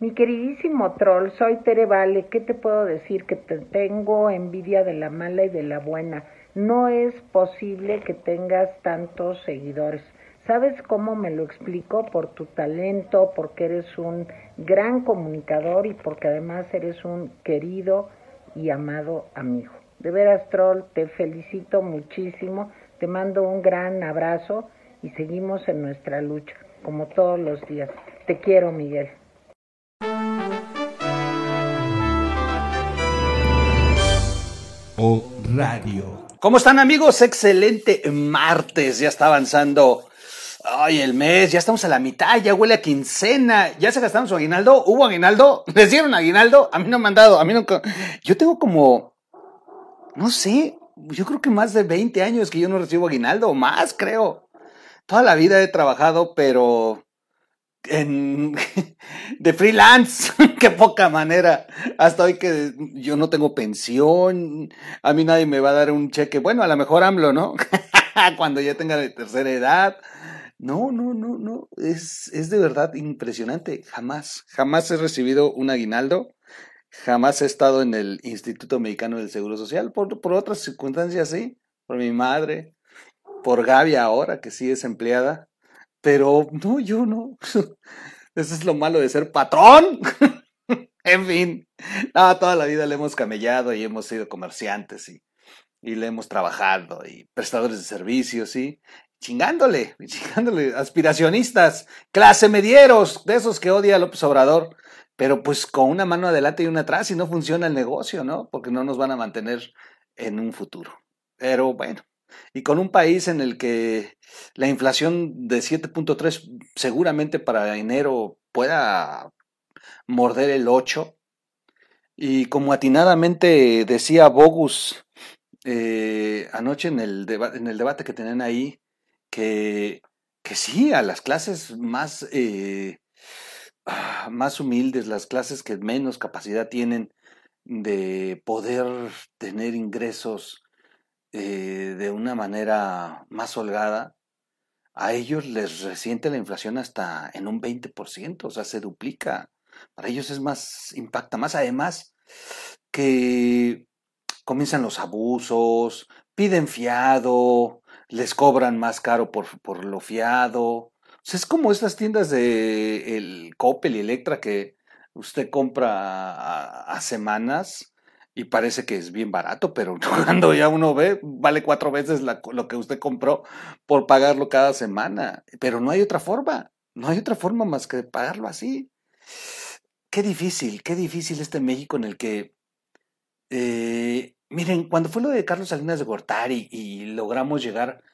Mi queridísimo troll, soy Tere Vale. ¿Qué te puedo decir? Que te tengo envidia de la mala y de la buena. No es posible que tengas tantos seguidores. ¿Sabes cómo me lo explico? Por tu talento, porque eres un gran comunicador y porque además eres un querido y amado amigo. De veras, Troll, te felicito muchísimo, te mando un gran abrazo y seguimos en nuestra lucha, como todos los días. Te quiero, Miguel. O Radio. ¿Cómo están amigos? Excelente martes, ya está avanzando. Ay, el mes, ya estamos a la mitad, ya huele a quincena, ya se gastaron su aguinaldo, ¿hubo aguinaldo? ¿Les dieron aguinaldo? A mí no me han dado, a mí nunca. Yo tengo como, no sé, yo creo que más de 20 años que yo no recibo aguinaldo, más creo. Toda la vida he trabajado, pero de freelance, qué poca manera. Hasta hoy que yo no tengo pensión, a mí nadie me va a dar un cheque. Bueno, a lo mejor AMLO, ¿no? Cuando ya tenga de tercera edad. No, no, no, no. Es, es de verdad impresionante. Jamás, jamás he recibido un aguinaldo. Jamás he estado en el Instituto Mexicano del Seguro Social. Por, por otras circunstancias, sí. Por mi madre. Por Gaby ahora, que sí es empleada pero no, yo no. Eso es lo malo de ser patrón. en fin, no, toda la vida le hemos camellado y hemos sido comerciantes y, y le hemos trabajado y prestadores de servicios, y Chingándole, chingándole, aspiracionistas, clase medieros, de esos que odia López Obrador, pero pues con una mano adelante y una atrás y no funciona el negocio, ¿no? Porque no nos van a mantener en un futuro. Pero bueno, y con un país en el que la inflación de 7.3 seguramente para enero pueda morder el 8. Y como atinadamente decía Bogus eh, anoche en el, en el debate que tenían ahí, que, que sí, a las clases más, eh, ah, más humildes, las clases que menos capacidad tienen de poder tener ingresos eh, de una manera más holgada, a ellos les resiente la inflación hasta en un 20%, o sea, se duplica. Para ellos es más, impacta más. Además, que comienzan los abusos, piden fiado, les cobran más caro por, por lo fiado. Es como estas tiendas de el Coppel y Electra que usted compra a semanas y parece que es bien barato, pero cuando ya uno ve, vale cuatro veces lo que usted compró por pagarlo cada semana. Pero no hay otra forma, no hay otra forma más que pagarlo así. Qué difícil, qué difícil este México en el que, eh, miren, cuando fue lo de Carlos Salinas de Gortari y logramos llegar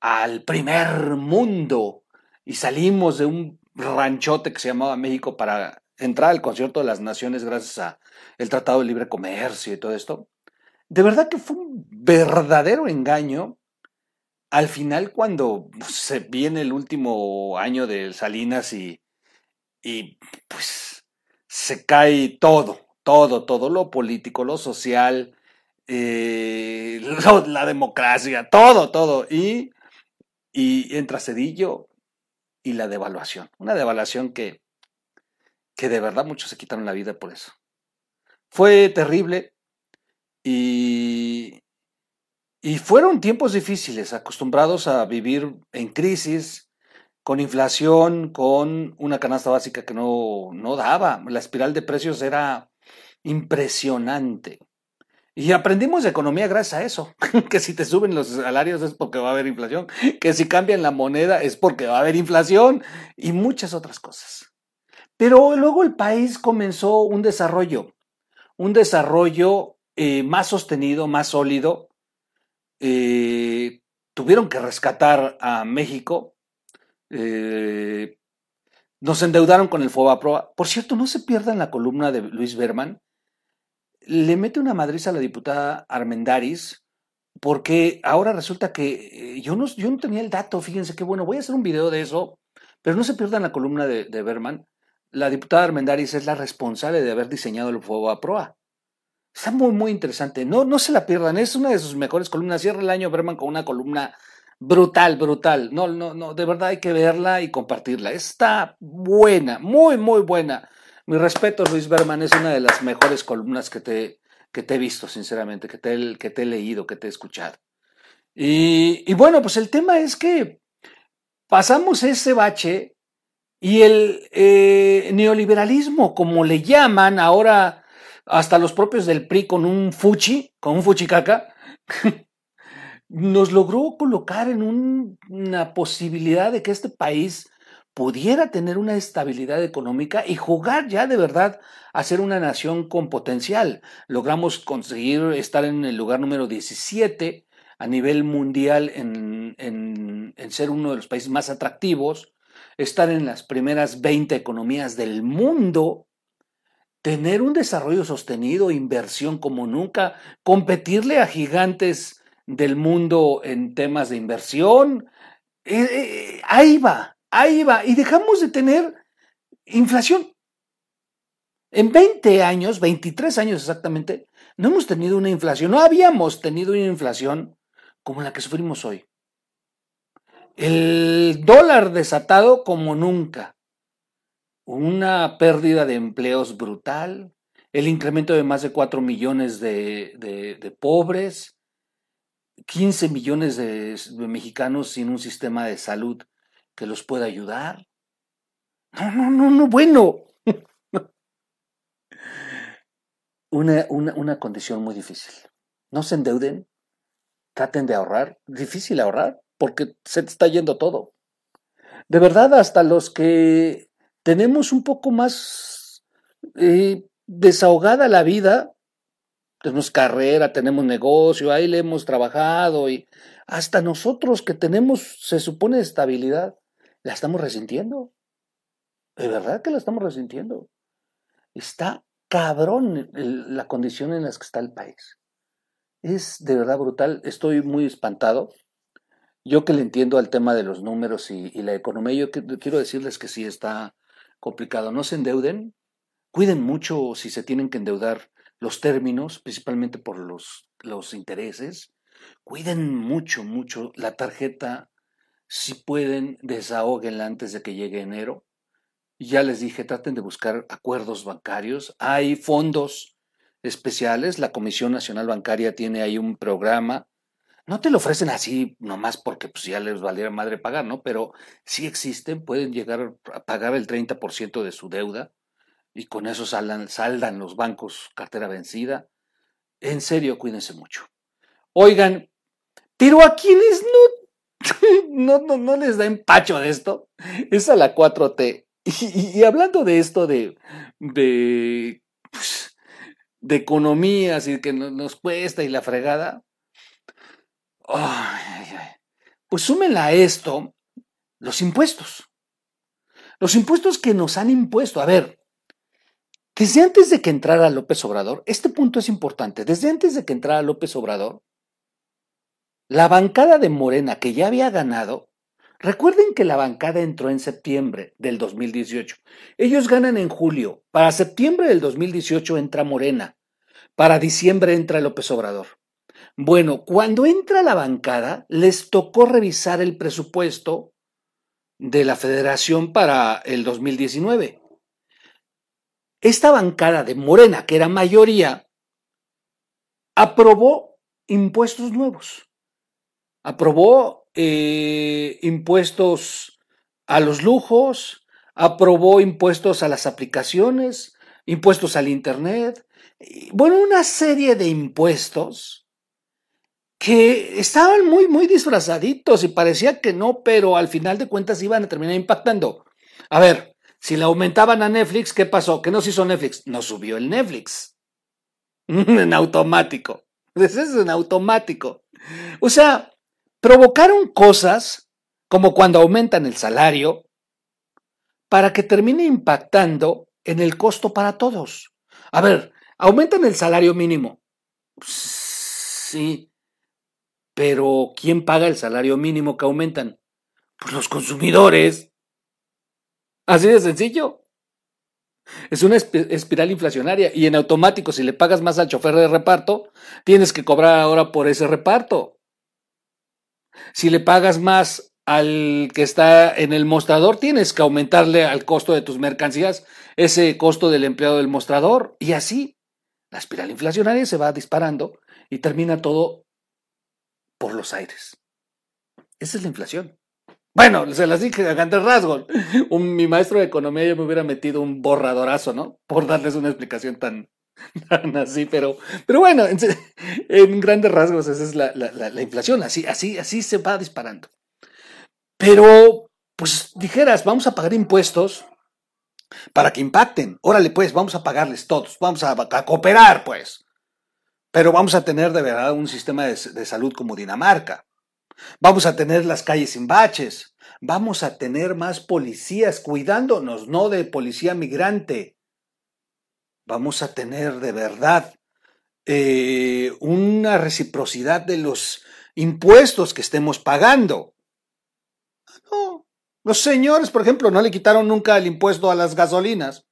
al primer mundo y salimos de un ranchote que se llamaba México para entrar al concierto de las naciones gracias a el Tratado de Libre Comercio y todo esto, de verdad que fue un verdadero engaño al final cuando se viene el último año de Salinas y, y pues se cae todo, todo, todo, lo político, lo social, eh, la democracia, todo, todo. Y, y entra Cedillo y la devaluación. Una devaluación que que de verdad muchos se quitaron la vida por eso. Fue terrible y, y fueron tiempos difíciles, acostumbrados a vivir en crisis, con inflación, con una canasta básica que no, no daba. La espiral de precios era impresionante. Y aprendimos de economía gracias a eso, que si te suben los salarios es porque va a haber inflación, que si cambian la moneda es porque va a haber inflación y muchas otras cosas. Pero luego el país comenzó un desarrollo, un desarrollo eh, más sostenido, más sólido. Eh, tuvieron que rescatar a México. Eh, nos endeudaron con el FOBAPROA. Por cierto, no se pierdan la columna de Luis Berman. Le mete una madriz a la diputada Armendaris, porque ahora resulta que yo no, tenía el dato, fíjense qué bueno, voy a hacer un video de eso, pero no se pierdan la columna de Berman la diputada Armendáriz es la responsable de haber diseñado el fuego a proa. Está muy, muy interesante. No, no se la pierdan. Es una de sus mejores columnas. Cierra el año Berman con una columna brutal, brutal. No, no, no. De verdad hay que verla y compartirla. Está buena, muy, muy buena. Mi respeto, Luis Berman, es una de las mejores columnas que te, que te he visto, sinceramente, que te, que te he leído, que te he escuchado. Y, y bueno, pues el tema es que pasamos ese bache y el eh, neoliberalismo, como le llaman ahora hasta los propios del PRI con un fuchi, con un fuchicaca, nos logró colocar en una posibilidad de que este país pudiera tener una estabilidad económica y jugar ya de verdad a ser una nación con potencial. Logramos conseguir estar en el lugar número 17 a nivel mundial en, en, ser uno de los países más atractivos, estar en las primeras 20 economías del mundo, tener un desarrollo sostenido, inversión como nunca, competirle a gigantes del mundo en temas de inversión. Eh, eh, ahí va, ahí va. Y dejamos de tener inflación. En 20 años, 23 años exactamente, no hemos tenido una inflación, no habíamos tenido una inflación como la que sufrimos hoy. El dólar desatado como nunca. Una pérdida de empleos brutal. El incremento de más de 4 millones de, pobres. 15 millones de, mexicanos sin un sistema de salud que los pueda ayudar. No, no, no, no, bueno. una, una, una condición muy difícil. No se endeuden, traten de ahorrar. Difícil ahorrar porque se te está yendo todo. De verdad, hasta los que tenemos un poco más eh, desahogada la vida, tenemos carrera, tenemos negocio, ahí le hemos trabajado y hasta nosotros que tenemos, se supone, estabilidad, la estamos resintiendo. De verdad que la estamos resintiendo. Está cabrón la condición en la que está el país. Es de verdad brutal. Estoy muy espantado. Yo que le entiendo al tema de los números y, la economía, yo quiero decirles que sí está complicado. No se endeuden. Cuiden mucho si se tienen que endeudar los términos, principalmente por los, los intereses. Cuiden mucho, mucho la tarjeta. Si pueden, desahóguenla antes de que llegue enero. Ya les dije, traten de buscar acuerdos bancarios. Hay fondos especiales. La Comisión Nacional Bancaria tiene ahí un programa. No te lo ofrecen así nomás porque pues, ya les valiera madre pagar, ¿no? Pero sí existen, pueden llegar a pagar el 30% de su deuda y con eso saldan, los bancos cartera vencida. En serio, cuídense mucho. Oigan, pero a quienes no, no, no, les da empacho de esto, es a la 4T. Y, hablando de esto de, de pues, de economías y que nos cuesta y la fregada. Pues súmenla a esto los impuestos. Los impuestos que nos han impuesto. A ver, desde antes de que entrara López Obrador, este punto es importante, desde antes de que entrara López Obrador, la bancada de Morena que ya había ganado, recuerden que la bancada entró en septiembre del 2018. Ellos ganan en julio. Para septiembre del 2018 entra Morena. Para diciembre entra López Obrador. Bueno, cuando entra la bancada, les tocó revisar el presupuesto de la federación para el 2019. Esta bancada de Morena, que era mayoría, aprobó impuestos nuevos. Aprobó eh, impuestos a los lujos, aprobó impuestos a las aplicaciones, impuestos al Internet, bueno, una serie de impuestos que estaban muy, muy disfrazaditos y parecía que no, pero al final de cuentas iban a terminar impactando. A ver, si le aumentaban a Netflix, ¿qué pasó? ¿Qué nos hizo Netflix? No subió el Netflix. en automático. Ese es en automático. O sea, provocaron cosas como cuando aumentan el salario para que termine impactando en el costo para todos. A ver, Aumentan el salario mínimo. Sí, pero ¿quién paga el salario mínimo que aumentan? Pues los consumidores. Así de sencillo. Es una espiral inflacionaria y en automático si le pagas más al chofer de reparto, tienes que cobrar ahora por ese reparto. Si le pagas más al que está en el mostrador, tienes que aumentarle al costo de tus mercancías ese costo del empleado del mostrador y así la espiral inflacionaria se va disparando y termina todo por los aires. Esa es la inflación. Bueno, se las dije a grandes rasgos. Mi maestro de economía ya me hubiera metido un borradorazo, ¿no? Por darles una explicación tan, así, pero, pero bueno, en, grandes rasgos esa es la, la, la, inflación, así, así, así se va disparando. Pero, pues dijeras, vamos a pagar impuestos para que impacten. Órale, pues, vamos a pagarles todos, vamos a cooperar, pues. Pero vamos a tener de verdad un sistema de, salud como Dinamarca. Vamos a tener las calles sin baches. Vamos a tener más policías cuidándonos, no de policía migrante. Vamos a tener de verdad eh, una reciprocidad de los impuestos que estemos pagando. No, los señores, por ejemplo, no le quitaron nunca el impuesto a las gasolinas.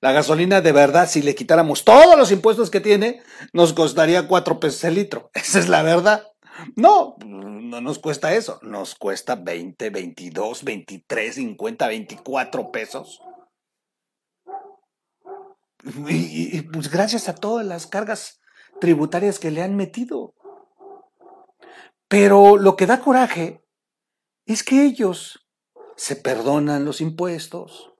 La gasolina, de verdad, si le quitáramos todos los impuestos que tiene, nos costaría cuatro pesos el litro. Esa es la verdad. No, no nos cuesta eso, nos cuesta 20, 22, 23, 50, 24 pesos. Y, pues gracias a todas las cargas tributarias que le han metido. Pero lo que da coraje es que ellos se perdonan los impuestos,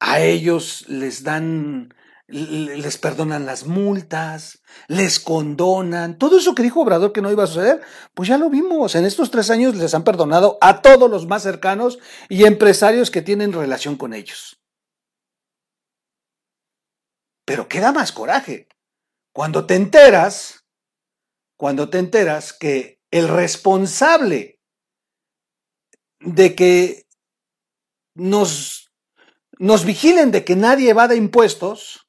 a ellos les dan les perdonan las multas, les condonan, todo eso que dijo Obrador que no iba a suceder, pues ya lo vimos, en estos tres años les han perdonado a todos los más cercanos y empresarios que tienen relación con ellos. Pero queda más coraje cuando te enteras, cuando te enteras que el responsable de que nos, nos vigilen de que nadie evada impuestos,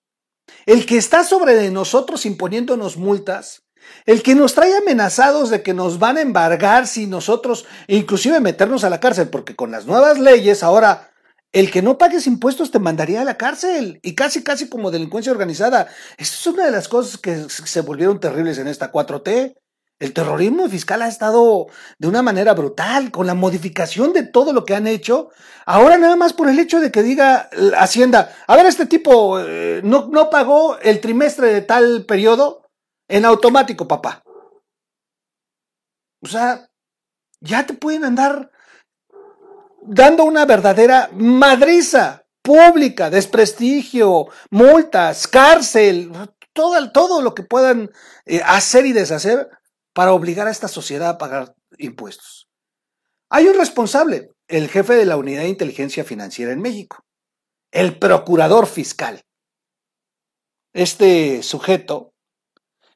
el que está sobre de nosotros imponiéndonos multas, el que nos trae amenazados de que nos van a embargar si nosotros, inclusive meternos a la cárcel, porque con las nuevas leyes ahora el que no pagues impuestos te mandaría a la cárcel y casi, casi como delincuencia organizada. Esto es una de las cosas que se volvieron terribles en esta 4T. El terrorismo fiscal ha estado de una manera brutal, con la modificación de todo lo que han hecho. Ahora nada más por el hecho de que diga Hacienda, a ver, este tipo eh, no, no pagó el trimestre de tal periodo en automático, papá. O sea, ya te pueden andar dando una verdadera madriza pública, desprestigio, multas, cárcel, todo, todo lo que puedan eh, hacer y deshacer para obligar a esta sociedad a pagar impuestos. Hay un responsable, el jefe de la Unidad de Inteligencia Financiera en México, el procurador fiscal. Este sujeto,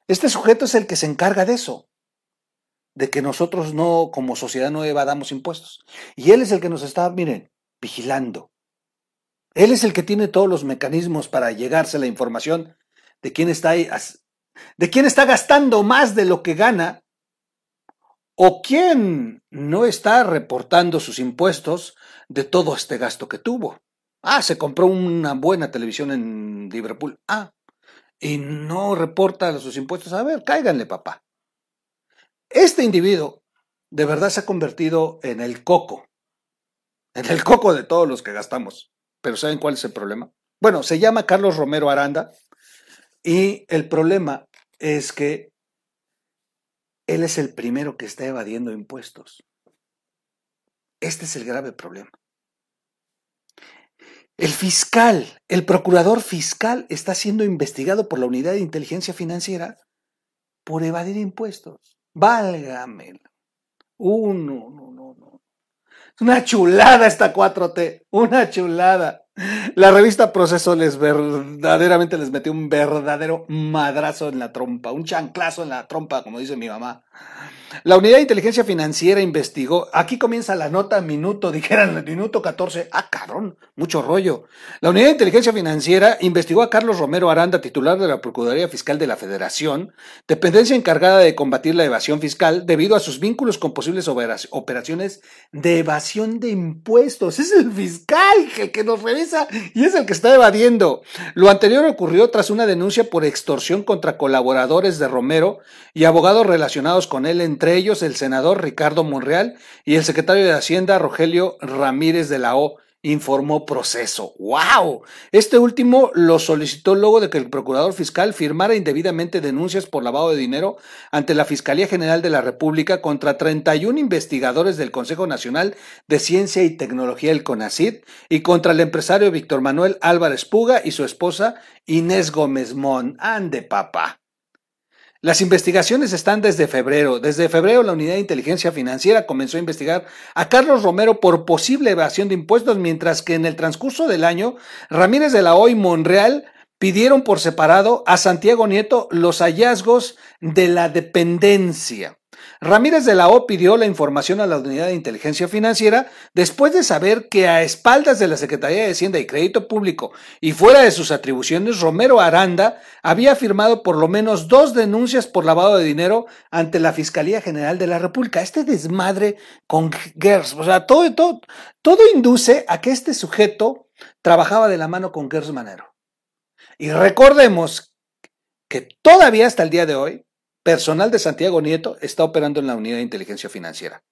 este sujeto es el que se encarga de eso, de que nosotros no, como sociedad, no evadamos impuestos. Y él es el que nos está, miren, vigilando. Él es el que tiene todos los mecanismos para llegarse la información de quién está de quién está gastando más de lo que gana o quién no está reportando sus impuestos de todo este gasto que tuvo. Ah, se compró una buena televisión en Liverpool. Ah, y no reporta sus impuestos. A ver, cáiganle, papá. Este individuo de verdad se ha convertido en el coco. En el coco de todos los que gastamos. Pero ¿saben cuál es el problema? Bueno, se llama Carlos Romero Aranda y el problema es que él es el primero que está evadiendo impuestos. Este es el grave problema. El fiscal, el procurador fiscal está siendo investigado por la Unidad de Inteligencia Financiera por evadir impuestos. Válgame. Uno, no, no, no. Es una chulada esta 4T, una chulada. La revista Proceso les verdaderamente les metió un verdadero madrazo en la trompa, un chanclazo en la trompa, como dice mi mamá. La unidad de inteligencia financiera investigó, aquí comienza la nota minuto, dijeran minuto 14, ah cabrón, mucho rollo. La unidad de inteligencia financiera investigó a Carlos Romero Aranda, titular de la Procuraduría Fiscal de la Federación, dependencia encargada de combatir la evasión fiscal debido a sus vínculos con posibles operaciones de evasión de impuestos. Es el fiscal el que nos revisa y es el que está evadiendo. Lo anterior ocurrió tras una denuncia por extorsión contra colaboradores de Romero y abogados relacionados con él, entre entre ellos el senador Ricardo Monreal y el secretario de Hacienda Rogelio Ramírez de la O, informó proceso. ¡Wow! Este último lo solicitó luego de que el procurador fiscal firmara indebidamente denuncias por lavado de dinero ante la Fiscalía General de la República contra 31 investigadores del Consejo Nacional de Ciencia y Tecnología, el CONACID, y contra el empresario Víctor Manuel Álvarez Puga y su esposa Inés Gómez Mon. Ande, papá. Las investigaciones están desde febrero. Desde febrero la Unidad de Inteligencia Financiera comenzó a investigar a Carlos Romero por posible evasión de impuestos, mientras que en el transcurso del año Ramírez de la Hoy Monreal pidieron por separado a Santiago Nieto los hallazgos de la dependencia. Ramírez de la O pidió la información a la Unidad de Inteligencia Financiera después de saber que a espaldas de la Secretaría de Hacienda y Crédito Público y fuera de sus atribuciones, Romero Aranda había firmado por lo menos dos denuncias por lavado de dinero ante la Fiscalía General de la República. Este desmadre con Gers, o sea, todo, todo, todo induce a que este sujeto trabajaba de la mano con Gers Manero. Y recordemos que todavía hasta el día de hoy personal de Santiago Nieto está operando en la unidad de inteligencia financiera.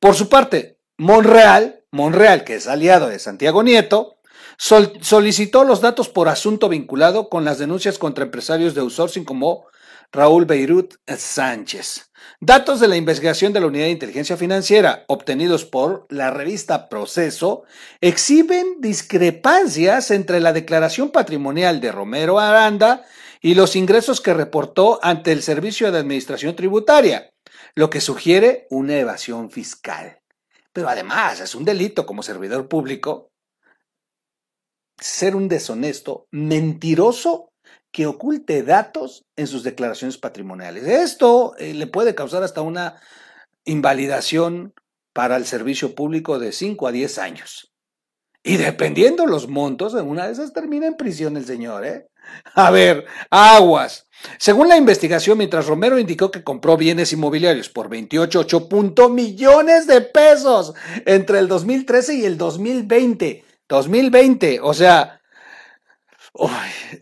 Por su parte, Monreal, Monreal, que es aliado de Santiago Nieto, solicitó los datos por asunto vinculado con las denuncias contra empresarios de outsourcing como Raúl Beirut Sánchez. Datos de la investigación de la Unidad de Inteligencia Financiera obtenidos por la revista Proceso exhiben discrepancias entre la declaración patrimonial de Romero Aranda y los ingresos que reportó ante el Servicio de Administración Tributaria, lo que sugiere una evasión fiscal. Pero además es un delito como servidor público ser un deshonesto, mentiroso que oculte datos en sus declaraciones patrimoniales. Esto eh, le puede causar hasta una invalidación para el servicio público de 5 a 10 años. Y dependiendo los montos, en una de esas termina en prisión el señor, ¿eh? A ver, aguas. Según la investigación, mientras Romero indicó que compró bienes inmobiliarios por 28.8 millones de pesos entre el 2013 y el 2020. 2020, o sea,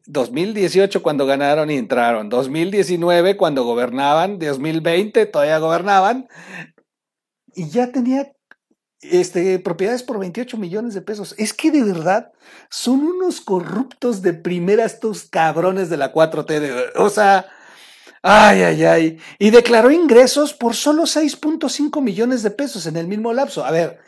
2018 cuando ganaron y entraron, 2019 cuando gobernaban, 2020 todavía gobernaban, y ya tenía este, propiedades por 28 millones de pesos. Es que de verdad son unos corruptos de primera estos cabrones de la 4T. o sea, ay, ay, ay. Y declaró ingresos por solo 6.5 millones de pesos en el mismo lapso. A ver,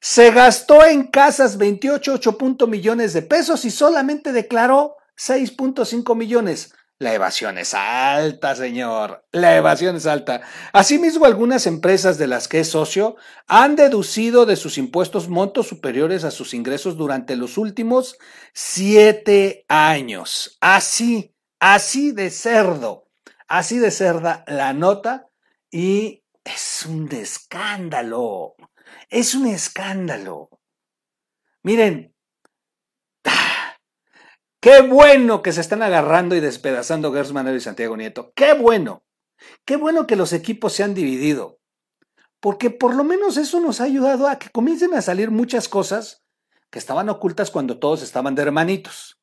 se gastó en casas 28, 8 millones de pesos y solamente declaró 6.5 millones. La evasión es alta, señor. La evasión es alta. Asimismo, algunas empresas de las que es socio han deducido de sus impuestos montos superiores a sus ingresos durante los últimos siete años. Así, así de cerdo, así de cerda la nota y es un escándalo. Es un escándalo. Miren, Qué bueno que se están agarrando y despedazando Gers Manero y Santiago Nieto. Qué bueno. Qué bueno que los equipos se han dividido. Porque por lo menos eso nos ha ayudado a que comiencen a salir muchas cosas que estaban ocultas cuando todos estaban de hermanitos.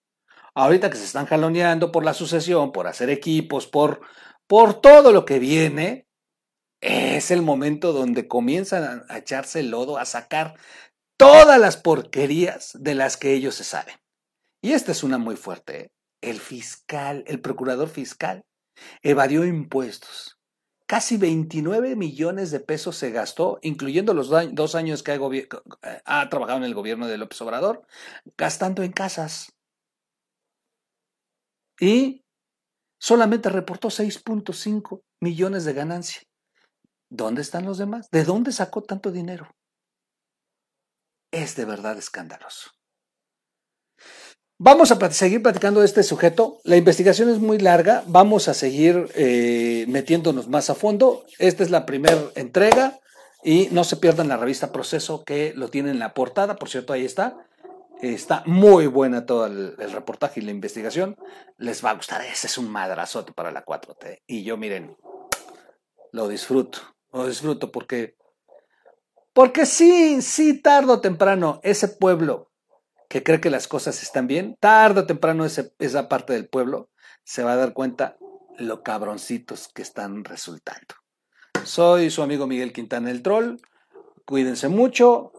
Ahorita que se están jaloneando por la sucesión, por hacer equipos, por, por todo lo que viene, es el momento donde comienzan a echarse el lodo, a sacar todas las porquerías de las que ellos se saben. Y esta es una muy fuerte. ¿eh? El fiscal, el procurador fiscal, evadió impuestos. Casi 29 millones de pesos se gastó, incluyendo los dos años que ha, ha trabajado en el gobierno de López Obrador, gastando en casas. Y solamente reportó 6.5 millones de ganancia. ¿Dónde están los demás? ¿De dónde sacó tanto dinero? Es de verdad escandaloso. Vamos a seguir platicando de este sujeto. La investigación es muy larga. Vamos a seguir eh, metiéndonos más a fondo. Esta es la primera entrega y no se pierdan la revista Proceso que lo tiene en la portada. Por cierto, ahí está. Está muy buena todo el, reportaje y la investigación. Les va a gustar. Ese es un madrazote para la 4T. Y yo, miren, lo disfruto. Lo disfruto porque, porque sí, sí, tarde o temprano, ese pueblo que cree que las cosas están bien, tarde o temprano esa parte del pueblo se va a dar cuenta lo cabroncitos que están resultando. Soy su amigo Miguel Quintana el Troll. Cuídense mucho.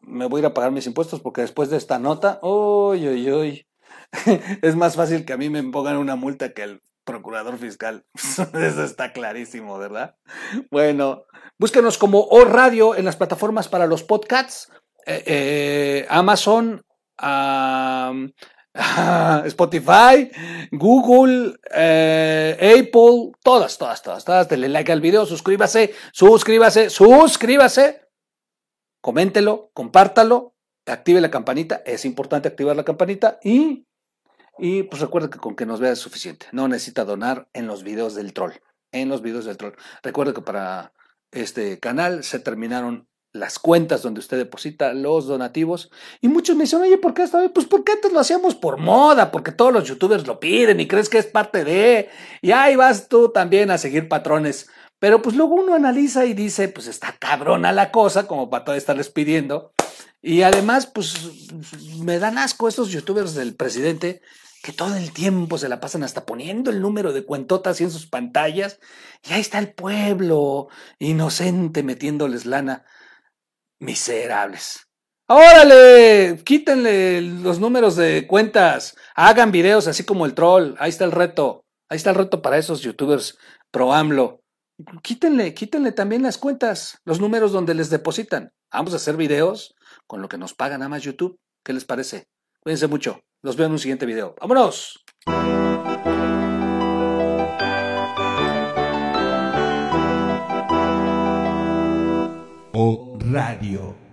Me voy a ir a pagar mis impuestos porque después de esta nota, uy, uy, uy, es más fácil que a mí me pongan una multa que el procurador fiscal. Eso está clarísimo, ¿verdad? Bueno, búsquenos como O Radio en las plataformas para los podcasts. Eh, eh, Amazon, Spotify, Google, eh, Apple, todas, todas, todas, todas. Denle like al video, suscríbase, suscríbase, suscríbase, coméntelo, compártalo, active la campanita. Es importante activar la campanita y y pues recuerda que con que nos vea es suficiente. No necesita donar en los videos del troll. En los videos del troll. Recuerda que para este canal se terminaron las cuentas donde usted deposita los donativos. Y muchos me dicen, oye, ¿por qué esta Pues porque antes lo hacíamos por moda, porque todos los youtubers lo piden y crees que es parte de. Y ahí vas tú también a seguir patrones. Pero pues luego uno analiza y dice, pues está cabrona la cosa, como para todo estarles pidiendo. Y además, pues me dan asco estos youtubers del presidente que todo el tiempo se la pasan hasta poniendo el número de cuentotas en sus pantallas, y ahí está el pueblo, inocente, metiéndoles lana. Miserables. ¡Órale! Quítenle los números de cuentas, hagan videos así como el troll, ahí está el reto, ahí está el reto para esos youtubers pro AMLO. Quítenle, quítenle también las cuentas, los números donde les depositan. Vamos a hacer videos con lo que nos pagan a más YouTube. ¿Qué les parece? Cuídense mucho. Los veo en un siguiente video. ¡Vámonos! Radio.